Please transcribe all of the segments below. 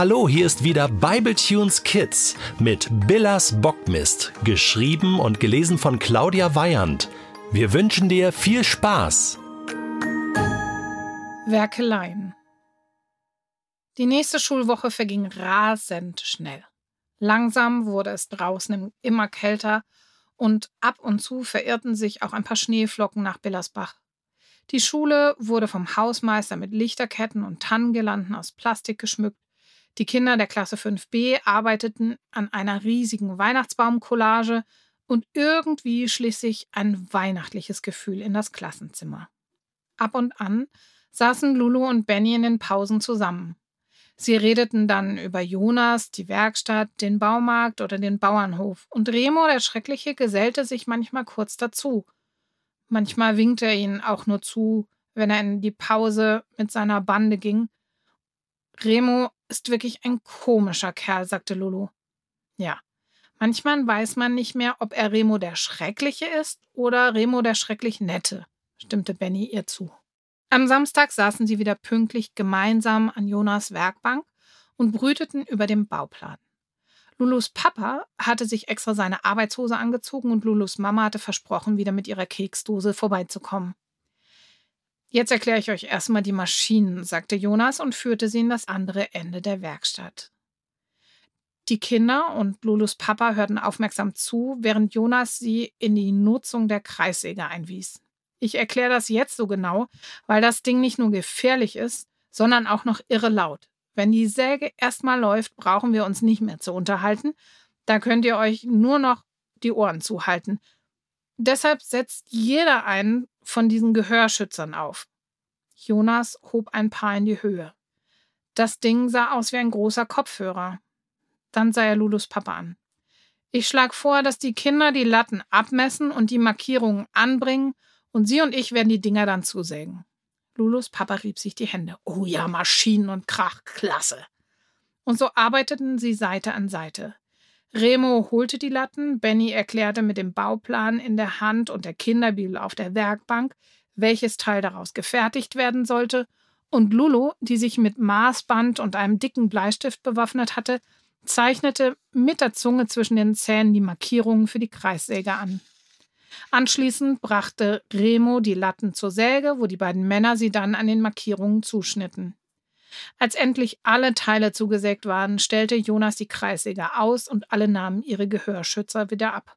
Hallo, hier ist wieder Bibletunes Kids mit Billas Bockmist, geschrieben und gelesen von Claudia Weyand. Wir wünschen dir viel Spaß. Werkeleien. Die nächste Schulwoche verging rasend schnell. Langsam wurde es draußen immer kälter und ab und zu verirrten sich auch ein paar Schneeflocken nach Billersbach. Die Schule wurde vom Hausmeister mit Lichterketten und Tannengirlanden aus Plastik geschmückt die Kinder der Klasse 5b arbeiteten an einer riesigen Weihnachtsbaumcollage und irgendwie schlich sich ein weihnachtliches Gefühl in das Klassenzimmer. Ab und an saßen Lulu und Benny in den Pausen zusammen. Sie redeten dann über Jonas, die Werkstatt, den Baumarkt oder den Bauernhof, und Remo, der Schreckliche, gesellte sich manchmal kurz dazu. Manchmal winkte er ihnen auch nur zu, wenn er in die Pause mit seiner Bande ging. Remo ist wirklich ein komischer Kerl, sagte Lulu. Ja, manchmal weiß man nicht mehr, ob er Remo der Schreckliche ist oder Remo der schrecklich Nette, stimmte Benny ihr zu. Am Samstag saßen sie wieder pünktlich gemeinsam an Jonas Werkbank und brüteten über den Bauplan. Lulus Papa hatte sich extra seine Arbeitshose angezogen und Lulus Mama hatte versprochen, wieder mit ihrer Keksdose vorbeizukommen. Jetzt erkläre ich euch erstmal die Maschinen, sagte Jonas und führte sie in das andere Ende der Werkstatt. Die Kinder und Lulus Papa hörten aufmerksam zu, während Jonas sie in die Nutzung der Kreissäge einwies. Ich erkläre das jetzt so genau, weil das Ding nicht nur gefährlich ist, sondern auch noch irre laut. Wenn die Säge erstmal läuft, brauchen wir uns nicht mehr zu unterhalten. Da könnt ihr euch nur noch die Ohren zuhalten. Deshalb setzt jeder einen von diesen Gehörschützern auf. Jonas hob ein paar in die Höhe. Das Ding sah aus wie ein großer Kopfhörer. Dann sah er Lulus Papa an. Ich schlag vor, dass die Kinder die Latten abmessen und die Markierungen anbringen und sie und ich werden die Dinger dann zusägen. Lulus Papa rieb sich die Hände. Oh ja, Maschinen und Krach, klasse. Und so arbeiteten sie Seite an Seite. Remo holte die Latten, Benny erklärte mit dem Bauplan in der Hand und der Kinderbibel auf der Werkbank, welches Teil daraus gefertigt werden sollte, und Lulu, die sich mit Maßband und einem dicken Bleistift bewaffnet hatte, zeichnete mit der Zunge zwischen den Zähnen die Markierungen für die Kreissäge an. Anschließend brachte Remo die Latten zur Säge, wo die beiden Männer sie dann an den Markierungen zuschnitten. Als endlich alle Teile zugesägt waren, stellte Jonas die Kreissäge aus und alle nahmen ihre Gehörschützer wieder ab.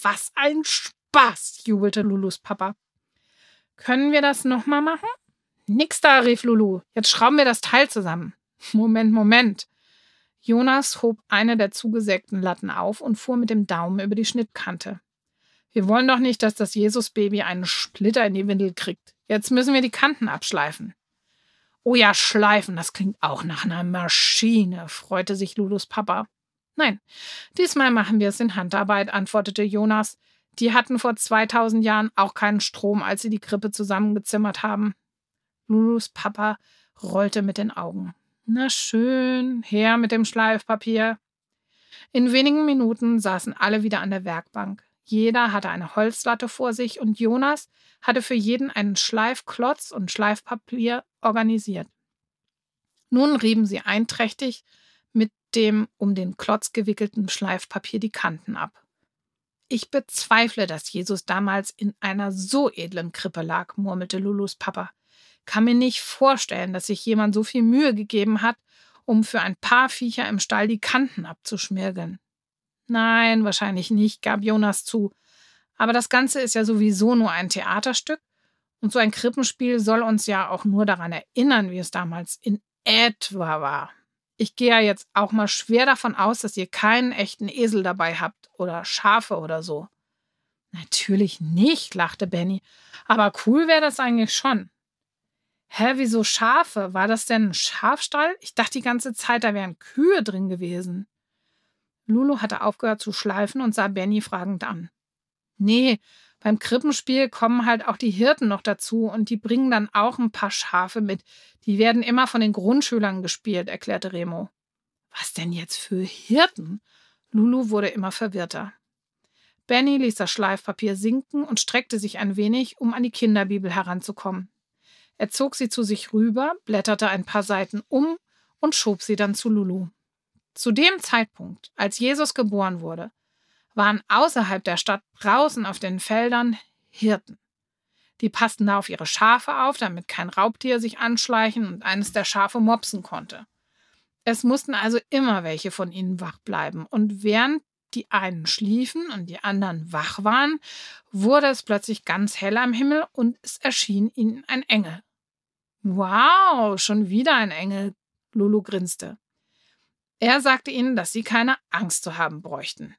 Was ein Spaß, jubelte Lulus Papa. Können wir das nochmal machen? Nix da, rief Lulu. Jetzt schrauben wir das Teil zusammen. Moment, Moment. Jonas hob eine der zugesägten Latten auf und fuhr mit dem Daumen über die Schnittkante. Wir wollen doch nicht, dass das Jesusbaby einen Splitter in die Windel kriegt. Jetzt müssen wir die Kanten abschleifen. Oh ja, schleifen, das klingt auch nach einer Maschine, freute sich Lulus Papa. Nein, diesmal machen wir es in Handarbeit, antwortete Jonas. Die hatten vor 2000 Jahren auch keinen Strom, als sie die Krippe zusammengezimmert haben. Lulus Papa rollte mit den Augen. Na schön, her mit dem Schleifpapier. In wenigen Minuten saßen alle wieder an der Werkbank. Jeder hatte eine Holzlatte vor sich und Jonas hatte für jeden einen Schleifklotz und Schleifpapier organisiert. Nun rieben sie einträchtig mit dem um den Klotz gewickelten Schleifpapier die Kanten ab. Ich bezweifle, dass Jesus damals in einer so edlen Krippe lag, murmelte Lulus Papa. Kann mir nicht vorstellen, dass sich jemand so viel Mühe gegeben hat, um für ein paar Viecher im Stall die Kanten abzuschmirgeln. Nein, wahrscheinlich nicht, gab Jonas zu. Aber das Ganze ist ja sowieso nur ein Theaterstück und so ein Krippenspiel soll uns ja auch nur daran erinnern, wie es damals in etwa war. Ich gehe ja jetzt auch mal schwer davon aus, dass ihr keinen echten Esel dabei habt oder Schafe oder so. Natürlich nicht, lachte Benny. Aber cool wäre das eigentlich schon. Hä, wieso Schafe? War das denn ein Schafstall? Ich dachte die ganze Zeit, da wären Kühe drin gewesen. Lulu hatte aufgehört zu schleifen und sah Benny fragend an. Nee, beim Krippenspiel kommen halt auch die Hirten noch dazu und die bringen dann auch ein paar Schafe mit. Die werden immer von den Grundschülern gespielt, erklärte Remo. Was denn jetzt für Hirten? Lulu wurde immer verwirrter. Benny ließ das Schleifpapier sinken und streckte sich ein wenig, um an die Kinderbibel heranzukommen. Er zog sie zu sich rüber, blätterte ein paar Seiten um und schob sie dann zu Lulu. Zu dem Zeitpunkt, als Jesus geboren wurde, waren außerhalb der Stadt draußen auf den Feldern Hirten. Die passten da auf ihre Schafe auf, damit kein Raubtier sich anschleichen und eines der Schafe mopsen konnte. Es mussten also immer welche von ihnen wach bleiben, und während die einen schliefen und die anderen wach waren, wurde es plötzlich ganz hell am Himmel und es erschien ihnen ein Engel. Wow, schon wieder ein Engel, Lulu grinste. Er sagte ihnen, dass sie keine Angst zu haben bräuchten.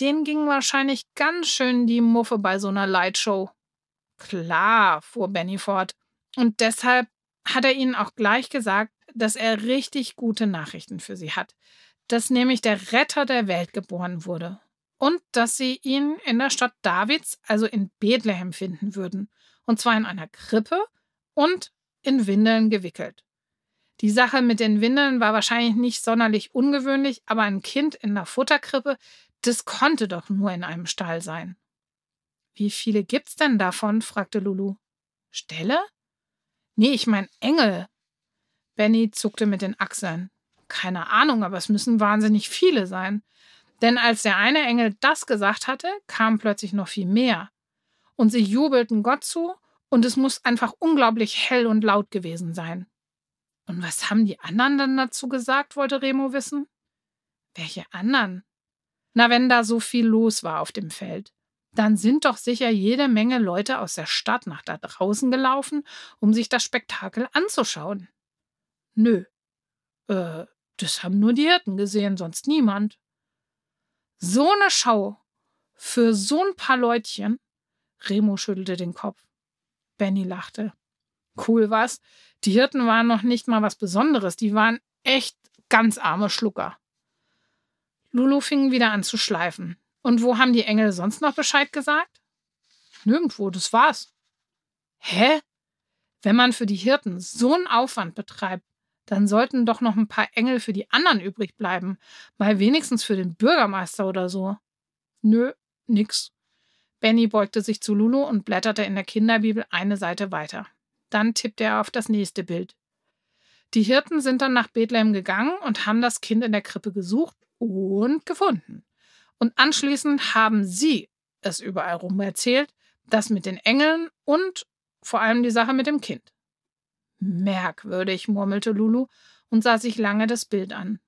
Den ging wahrscheinlich ganz schön die Muffe bei so einer Lightshow. Klar, fuhr Benny fort. Und deshalb hat er ihnen auch gleich gesagt, dass er richtig gute Nachrichten für sie hat. Dass nämlich der Retter der Welt geboren wurde. Und dass sie ihn in der Stadt Davids, also in Bethlehem, finden würden. Und zwar in einer Krippe und in Windeln gewickelt. Die Sache mit den Windeln war wahrscheinlich nicht sonderlich ungewöhnlich, aber ein Kind in der Futterkrippe, das konnte doch nur in einem Stall sein. Wie viele gibt's denn davon? fragte Lulu. Ställe? Nee, ich mein Engel. Benny zuckte mit den Achseln. Keine Ahnung, aber es müssen wahnsinnig viele sein. Denn als der eine Engel das gesagt hatte, kam plötzlich noch viel mehr. Und sie jubelten Gott zu, und es muss einfach unglaublich hell und laut gewesen sein. Und was haben die anderen dann dazu gesagt, wollte Remo wissen. Welche anderen? Na, wenn da so viel los war auf dem Feld dann sind doch sicher jede Menge Leute aus der Stadt nach da draußen gelaufen, um sich das Spektakel anzuschauen. Nö. Äh, das haben nur die Hirten gesehen, sonst niemand. So eine Schau. Für so ein paar Leutchen. Remo schüttelte den Kopf. Benny lachte. Cool was. Die Hirten waren noch nicht mal was Besonderes. Die waren echt ganz arme Schlucker. Lulu fing wieder an zu schleifen. Und wo haben die Engel sonst noch Bescheid gesagt? Nirgendwo, das war's. Hä? Wenn man für die Hirten so einen Aufwand betreibt, dann sollten doch noch ein paar Engel für die anderen übrig bleiben, mal wenigstens für den Bürgermeister oder so. Nö, nix. Benny beugte sich zu Lulu und blätterte in der Kinderbibel eine Seite weiter. Dann tippte er auf das nächste Bild. Die Hirten sind dann nach Bethlehem gegangen und haben das Kind in der Krippe gesucht und gefunden. Und anschließend haben sie es überall rum erzählt, das mit den Engeln und vor allem die Sache mit dem Kind. Merkwürdig, murmelte Lulu und sah sich lange das Bild an.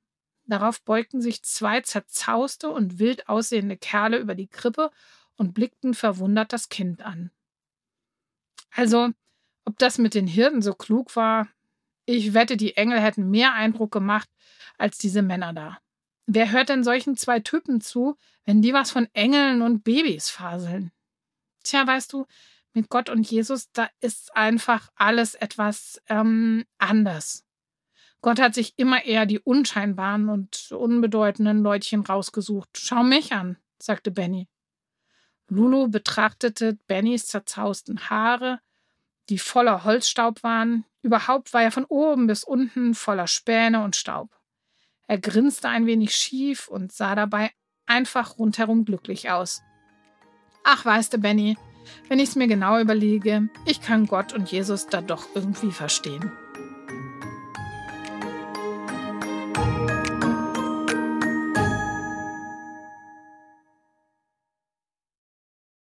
Darauf beugten sich zwei zerzauste und wild aussehende Kerle über die Krippe und blickten verwundert das Kind an. Also, ob das mit den Hirten so klug war, ich wette, die Engel hätten mehr Eindruck gemacht als diese Männer da. Wer hört denn solchen zwei Typen zu, wenn die was von Engeln und Babys faseln? Tja, weißt du, mit Gott und Jesus, da ist einfach alles etwas ähm, anders. Gott hat sich immer eher die unscheinbaren und unbedeutenden Leutchen rausgesucht. Schau mich an, sagte Benny. Lulu betrachtete Bennys zerzausten Haare, die voller Holzstaub waren. Überhaupt war er von oben bis unten voller Späne und Staub. Er grinste ein wenig schief und sah dabei einfach rundherum glücklich aus. Ach, weißt du, Benny, wenn ich's mir genau überlege, ich kann Gott und Jesus da doch irgendwie verstehen.